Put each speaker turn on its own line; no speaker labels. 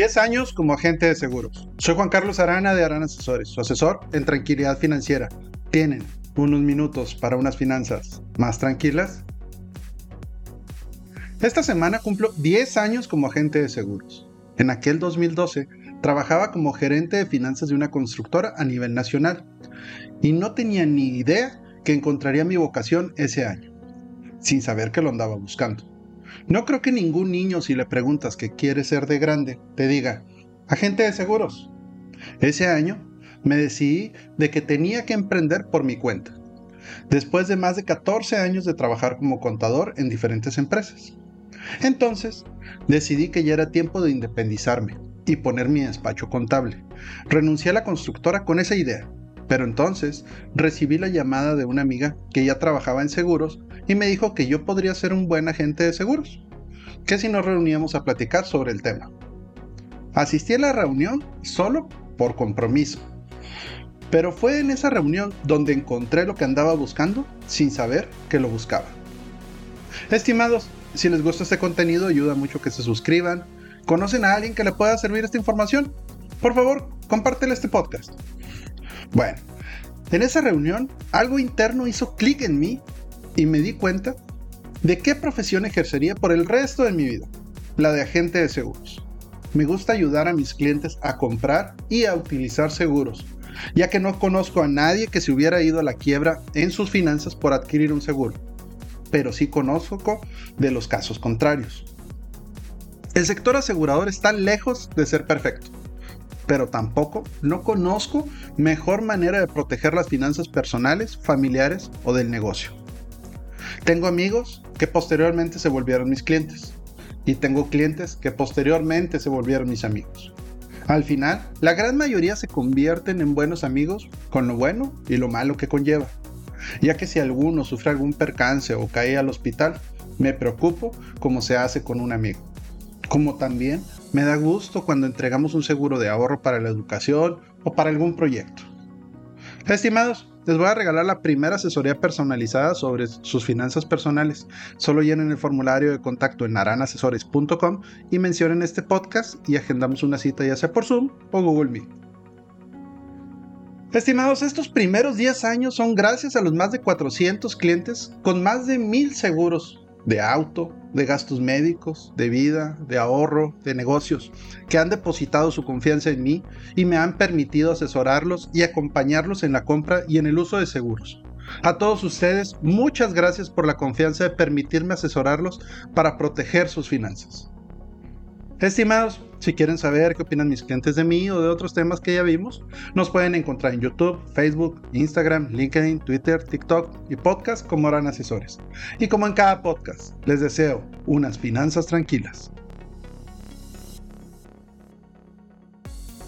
10 años como agente de seguros. Soy Juan Carlos Arana de Arana Asesores, su asesor en tranquilidad financiera. ¿Tienen unos minutos para unas finanzas más tranquilas? Esta semana cumplo 10 años como agente de seguros. En aquel 2012 trabajaba como gerente de finanzas de una constructora a nivel nacional y no tenía ni idea que encontraría mi vocación ese año, sin saber que lo andaba buscando. No creo que ningún niño si le preguntas qué quiere ser de grande, te diga, agente de seguros. Ese año me decidí de que tenía que emprender por mi cuenta, después de más de 14 años de trabajar como contador en diferentes empresas. Entonces, decidí que ya era tiempo de independizarme y poner mi despacho contable. Renuncié a la constructora con esa idea, pero entonces recibí la llamada de una amiga que ya trabajaba en seguros y me dijo que yo podría ser un buen agente de seguros, que si nos reuníamos a platicar sobre el tema. Asistí a la reunión solo por compromiso, pero fue en esa reunión donde encontré lo que andaba buscando sin saber que lo buscaba. Estimados, si les gusta este contenido ayuda mucho que se suscriban, conocen a alguien que le pueda servir esta información, por favor, compártele este podcast. Bueno, en esa reunión algo interno hizo clic en mí y me di cuenta de qué profesión ejercería por el resto de mi vida, la de agente de seguros. Me gusta ayudar a mis clientes a comprar y a utilizar seguros, ya que no conozco a nadie que se hubiera ido a la quiebra en sus finanzas por adquirir un seguro, pero sí conozco de los casos contrarios. El sector asegurador está lejos de ser perfecto, pero tampoco no conozco mejor manera de proteger las finanzas personales, familiares o del negocio. Tengo amigos que posteriormente se volvieron mis clientes y tengo clientes que posteriormente se volvieron mis amigos. Al final, la gran mayoría se convierten en buenos amigos con lo bueno y lo malo que conlleva, ya que si alguno sufre algún percance o cae al hospital, me preocupo como se hace con un amigo. Como también me da gusto cuando entregamos un seguro de ahorro para la educación o para algún proyecto. Estimados, les voy a regalar la primera asesoría personalizada sobre sus finanzas personales. Solo llenen el formulario de contacto en naranasesores.com y mencionen este podcast y agendamos una cita ya sea por Zoom o Google Meet. Estimados, estos primeros 10 años son gracias a los más de 400 clientes con más de 1000 seguros de auto, de gastos médicos, de vida, de ahorro, de negocios, que han depositado su confianza en mí y me han permitido asesorarlos y acompañarlos en la compra y en el uso de seguros. A todos ustedes, muchas gracias por la confianza de permitirme asesorarlos para proteger sus finanzas. Estimados, si quieren saber qué opinan mis clientes de mí o de otros temas que ya vimos, nos pueden encontrar en YouTube, Facebook, Instagram, LinkedIn, Twitter, TikTok y podcast como Oran Asesores. Y como en cada podcast, les deseo unas finanzas tranquilas.